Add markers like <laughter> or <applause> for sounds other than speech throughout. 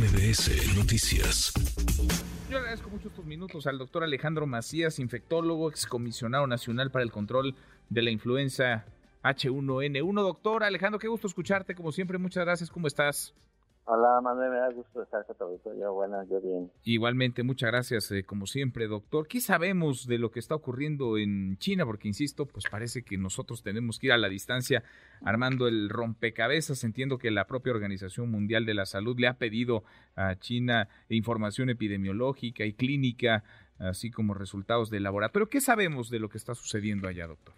MBS Noticias. Yo agradezco mucho estos minutos al doctor Alejandro Macías, infectólogo, excomisionado nacional para el control de la influenza H1N1. Doctor Alejandro, qué gusto escucharte, como siempre, muchas gracias, ¿cómo estás? Hola, Manuel, me da gusto estar con tu Yo, bueno, yo bien. Igualmente, muchas gracias, eh, como siempre, doctor. ¿Qué sabemos de lo que está ocurriendo en China? Porque, insisto, pues parece que nosotros tenemos que ir a la distancia armando el rompecabezas. Entiendo que la propia Organización Mundial de la Salud le ha pedido a China información epidemiológica y clínica, así como resultados de laboratorio. ¿Qué sabemos de lo que está sucediendo allá, doctor?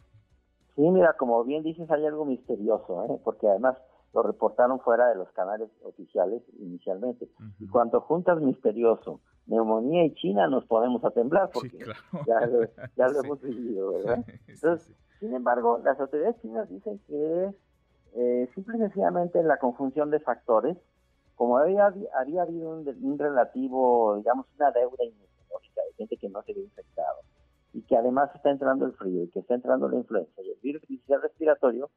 Sí, mira, como bien dices, hay algo misterioso, ¿eh? porque además lo reportaron fuera de los canales oficiales inicialmente. Y cuando juntas misterioso, neumonía y China, nos podemos a temblar, porque ya, lo, ya lo <laughs> hemos vivido, ¿verdad? Entonces, sin embargo, las autoridades chinas dicen que es eh, simple y sencillamente la conjunción de factores, como había, había habido un, relativo, digamos, una deuda inmunológica de gente que no se había infectado, y que además está entrando el frío, y que está entrando la influenza, y el virus respiratorio,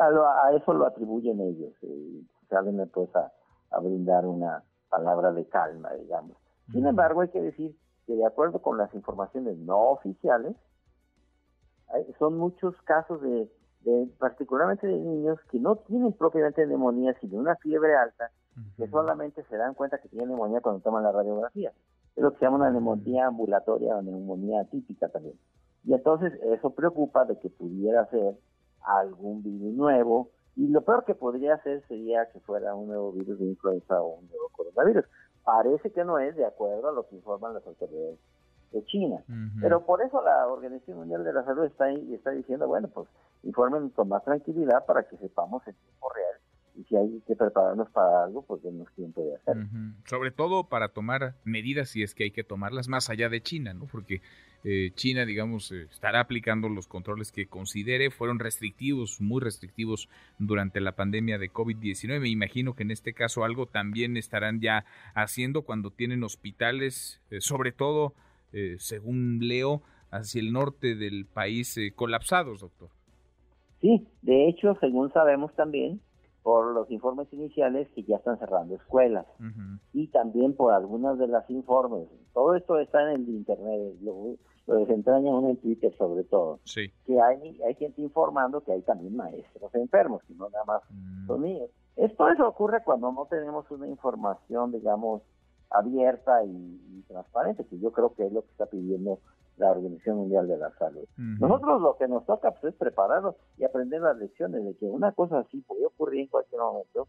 a, eso lo atribuyen ellos. Y salen pues a, brindar una palabra de calma, digamos. Sin embargo, hay que decir que de acuerdo con las informaciones no oficiales, son muchos casos de, particularmente de niños que no tienen propiamente neumonía, sino una fiebre alta, que solamente se dan cuenta que tienen neumonía cuando toman la radiografía. Es lo que se llama una neumonía ambulatoria o neumonía atípica también. Y entonces eso preocupa de que pudiera ser algún virus nuevo. Y lo peor que podría ser sería que fuera un nuevo virus de influenza o un nuevo coronavirus. Parece que no es de acuerdo a lo que informan las autoridades de China. Pero por eso la Organización Mundial de la Salud está, ahí, está diciendo, bueno, pues informen con más tranquilidad para que sepamos en tiempo real y si hay que prepararnos para algo, pues denos tiempo de hacerlo. Sobre todo para tomar medidas si es que hay que tomarlas más allá de China, ¿no? Porque eh, China, digamos, eh, estará aplicando los controles que considere, fueron restrictivos, muy restrictivos durante la pandemia de COVID-19. Me imagino que en este caso algo también estarán ya haciendo cuando tienen hospitales, eh, sobre todo, según leo, hacia el norte del país colapsados, doctor. Sí, de hecho, según sabemos también, por los informes iniciales que ya están cerrando escuelas y también por algunas de las informes. Todo esto está en el internet, lo, desentraña uno en Twitter sobre todo. Sí. Que hay, hay gente informando que hay también maestros enfermos, que no nada más mm. son niños. Esto eso ocurre cuando no tenemos una información, digamos, abierta y, transparente, que yo creo que es lo que está pidiendo la Organización Mundial de la Salud. Nosotros lo que nos toca pues, es prepararnos y aprender las lecciones de que una cosa así puede ocurrir en cualquier momento.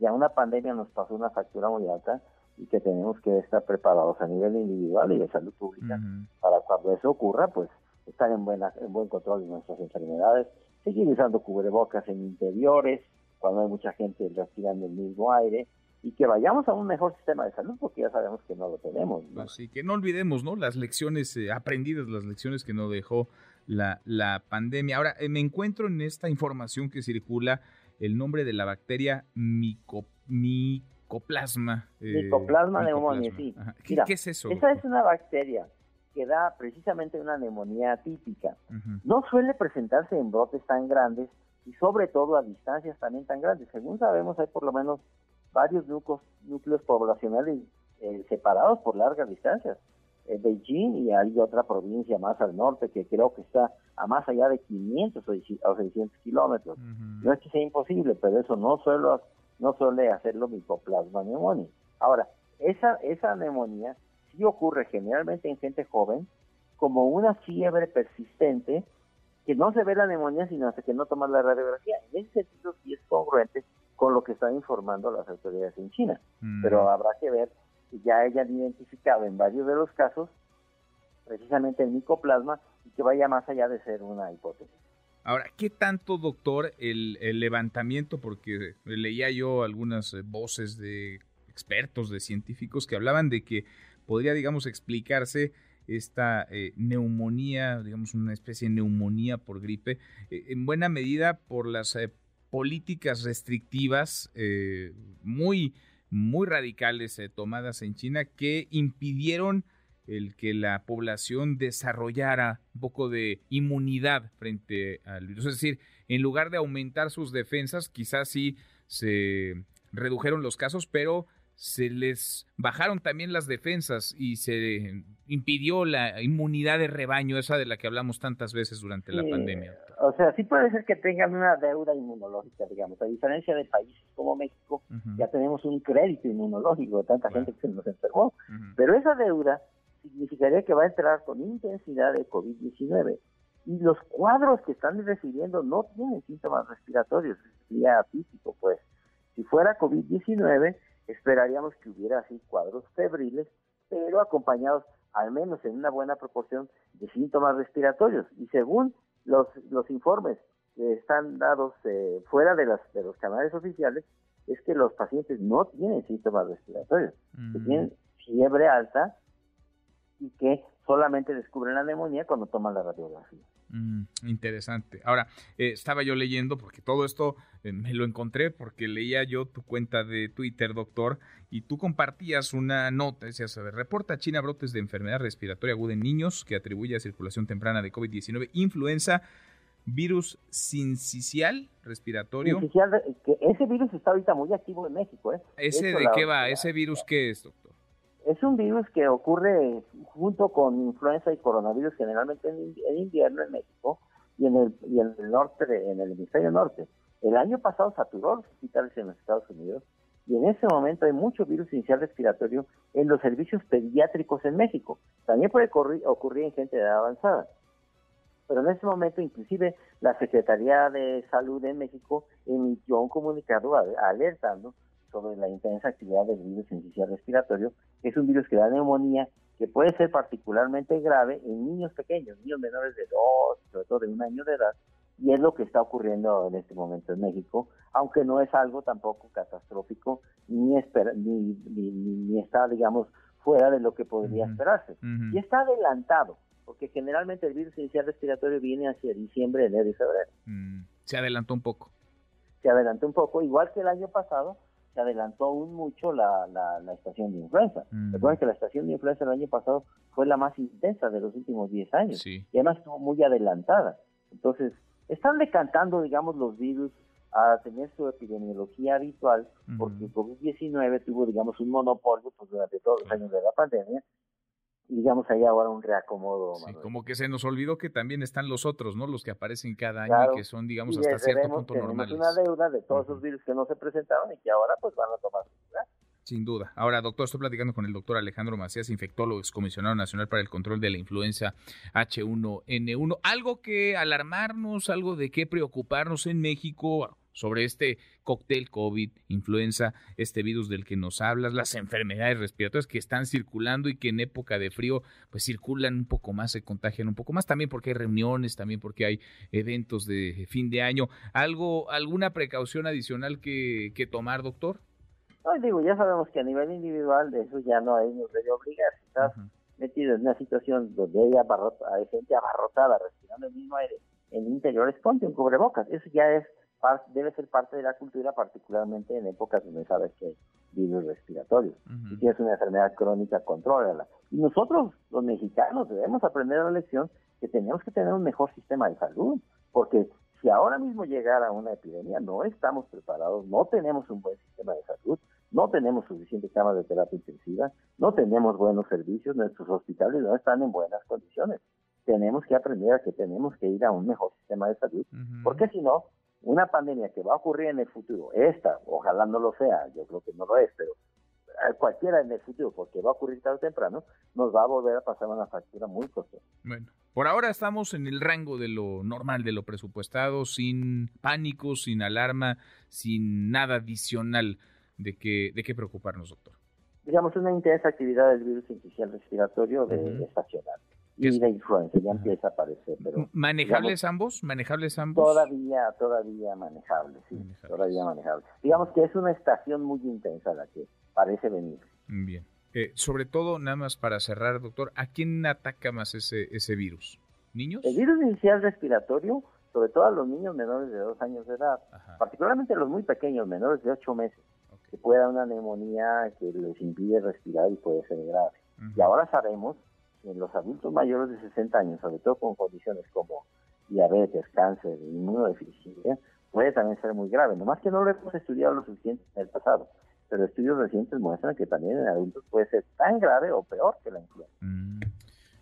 Ya una pandemia nos pasó una factura muy alta y que tenemos que estar preparados a nivel individual y de salud pública para cuando eso ocurra, pues estar en, buena, en buen control de nuestras enfermedades, seguir usando cubrebocas en interiores, cuando hay mucha gente respirando el mismo aire, y que vayamos a un mejor sistema de salud porque ya sabemos que no lo tenemos. Así que no olvidemos, ¿no? Las lecciones eh, aprendidas, las lecciones que nos dejó la, la pandemia. Ahora, eh, me encuentro en esta información que circula el nombre de la bacteria mico, micoplasma. Eh, micoplasma neumonía, sí. ¿Qué, es eso? Esa es una bacteria que da precisamente una neumonía típica. No suele presentarse en brotes tan grandes y sobre todo a distancias también tan grandes. Según sabemos, hay por lo menos varios núcleos, núcleos poblacionales eh, separados por largas distancias. En Beijing y hay otra provincia más al norte que creo que está a más allá de 500 o 600 kilómetros. No es que sea imposible, pero eso no suele, no suele hacerlo micoplasma neumonía. Ahora, esa, esa neumonía sí ocurre generalmente en gente joven como una fiebre persistente que no se ve la neumonía sino hasta que no tomas la radiografía. En ese sentido sí es congruente con lo que están informando las autoridades en China. Mm. Pero habrá que ver ya hayan identificado en varios de los casos precisamente el micoplasma y que vaya más allá de ser una hipótesis. Ahora, ¿qué tanto, doctor, el, levantamiento? Porque leía yo algunas eh, voces de expertos, de científicos que hablaban de que podría, digamos, explicarse esta eh, neumonía, digamos, una especie de neumonía por gripe, eh, en buena medida por las políticas restrictivas eh, muy, muy radicales eh, tomadas en China que impidieron el que la población desarrollara un poco de inmunidad frente al virus. Es decir, en lugar de aumentar sus defensas, quizás sí se redujeron los casos, pero se les bajaron también las defensas y se impidió la inmunidad de rebaño, esa de la que hablamos tantas veces durante la pandemia. O sea, sí puede ser que tengan una deuda inmunológica, digamos. A diferencia de países como México, ya tenemos un crédito inmunológico de tanta gente que se nos enfermó. Pero esa deuda significaría que va a entrar con intensidad de COVID-19. Y los cuadros que están recibiendo no tienen síntomas respiratorios, sería atípico, pues. Si fuera COVID-19, esperaríamos que hubiera así cuadros febriles, pero acompañados al menos en una buena proporción de síntomas respiratorios. Y según los, los informes que están dados eh, fuera de, las, de los canales oficiales, es que los pacientes no tienen síntomas respiratorios, que mm. tienen fiebre alta y que solamente descubren la neumonía cuando toman la radiografía. Mm, interesante. Ahora, eh, estaba yo leyendo, porque todo esto eh, me lo encontré, porque leía yo tu cuenta de Twitter, doctor, y tú compartías una nota, decías, reporta China brotes de enfermedad respiratoria aguda en niños que atribuye a circulación temprana de COVID-19, influenza, virus sincicial respiratorio. que ese virus está ahorita muy activo en México. ¿eh? ¿Ese de qué va? ¿Ese virus qué es, doctor? Es un virus que ocurre junto con influenza y coronavirus generalmente en, invierno en México y en el, y en norte, en el hemisferio norte. El año pasado saturó los hospitales en los Estados Unidos y en ese momento hay mucho virus inicial respiratorio en los servicios pediátricos en México. También puede ocurrir, en gente de edad avanzada. Pero en ese momento inclusive la Secretaría de Salud de México emitió un comunicado alertando sobre la intensa actividad del virus inicial respiratorio, es un virus que da neumonía, que puede ser particularmente grave en niños pequeños, niños menores de dos, sobre todo de un año de edad, y es lo que está ocurriendo en este momento en México, aunque no es algo tampoco catastrófico, ni, ni, ni, está, digamos, fuera de lo que podría esperarse. Y está adelantado, porque generalmente el virus inicial respiratorio viene hacia diciembre, enero y febrero. Mm, se adelantó un poco. Se adelantó un poco, igual que el año pasado, se adelantó aún mucho la, la, estación de influenza. Mm. Recuerden que la estación de influenza el año pasado fue la más intensa de los últimos 10 años y además estuvo muy adelantada. Entonces, están decantando, digamos, los virus a tener su epidemiología habitual, porque COVID-19 tuvo, digamos, un monopolio pues, durante todos los años de la pandemia digamos, hay ahora un reacomodo. Sí, como que se nos olvidó que también están los otros, ¿no? Los que aparecen cada año y que son, digamos, hasta cierto punto normales. una deuda de todos esos virus que no se presentaron y que ahora pues van a tomar sin duda. Ahora, doctor, estoy platicando con el doctor Alejandro Macías, infectólogo, excomisionado nacional para el control de la influenza H1N1. Algo que alarmarnos, algo de qué preocuparnos en México sobre este cóctel COVID, influenza, este virus del que nos hablas, las enfermedades respiratorias que están circulando y que en época de frío pues circulan un poco más, se contagian un poco más, también porque hay reuniones, también porque hay eventos de fin de año. ¿Algo, alguna precaución adicional que, que tomar, doctor? No, digo, ya sabemos que a nivel individual de eso ya no hay, nos debe obligar. Si estás metido en una situación donde hay, hay gente abarrotada respirando el mismo aire en interiores, ponte un cubrebocas. Eso ya es debe ser parte de la cultura, particularmente en épocas donde sabes que hay virus respiratorios. Si tienes una enfermedad crónica, contrólala. Y nosotros, los mexicanos, debemos aprender la lección que tenemos que tener un mejor sistema de salud, porque si ahora mismo llegara una epidemia, no estamos preparados, no tenemos un buen sistema de salud, no tenemos suficientes camas de terapia intensiva, no tenemos buenos servicios, nuestros hospitales no están en buenas condiciones. Tenemos que aprender a que tenemos que ir a un mejor sistema de salud, porque si no, una pandemia que va a ocurrir en el futuro, esta, ojalá no lo sea, yo creo que no lo es, pero eh, cualquiera en el futuro, porque va a ocurrir tarde o temprano, nos va a volver a pasar una factura muy costosa. Bueno, por ahora estamos en el rango de lo normal, de lo presupuestado, sin pánico, sin alarma, sin nada adicional de que, de qué preocuparnos, doctor. Digamos, una intensa actividad del virus inicial respiratorio de, estacional y de influencia, ya empieza a aparecer. Pero, ¿Manejables ambos? ¿Manejables ambos? Todavía, todavía manejables, sí, todavía manejables. Digamos que es una estación muy intensa la que parece venir. Bien. Eh, sobre todo, nada más para cerrar, doctor, ¿a quién ataca más ese, ese virus? ¿Niños? El virus inicial respiratorio, sobre todo a los niños menores de dos años de edad, particularmente los muy pequeños, menores de ocho meses, que puede dar una neumonía que les impide respirar y puede ser grave. Y ahora sabemos en los adultos mayores de 60 años, sobre todo con condiciones como diabetes, cáncer, inmunodeficiencia, puede también ser muy grave. Nomás que no lo hemos estudiado lo suficiente en el pasado. pero estudios recientes muestran que también en adultos puede ser tan grave o peor que la influenza. Mm,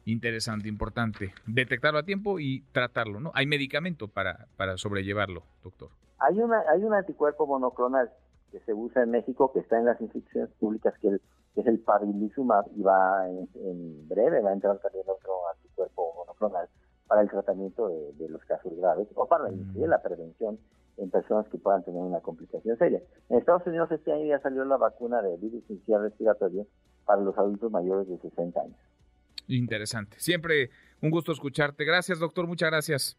interesante, importante. Detectarlo a tiempo y tratarlo, ¿no? Hay medicamento para, para sobrellevarlo, doctor. Hay, una, hay un anticuerpo monoclonal que se usa en México, que está en las instituciones públicas, que, es el Pabilizumab, y va en, breve, va a entrar también otro anticuerpo monoclonal para el tratamiento de, los casos graves o para mm. la prevención en personas que puedan tener una complicación seria. En Estados Unidos este año ya salió la vacuna de virus inicial respiratorio para los adultos mayores de 60 años. Interesante. Siempre un gusto escucharte. Gracias, doctor. Muchas gracias.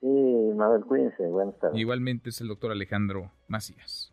Sí, Mabel, cuídense. Buenas tardes. Igualmente es el doctor Alejandro Macías.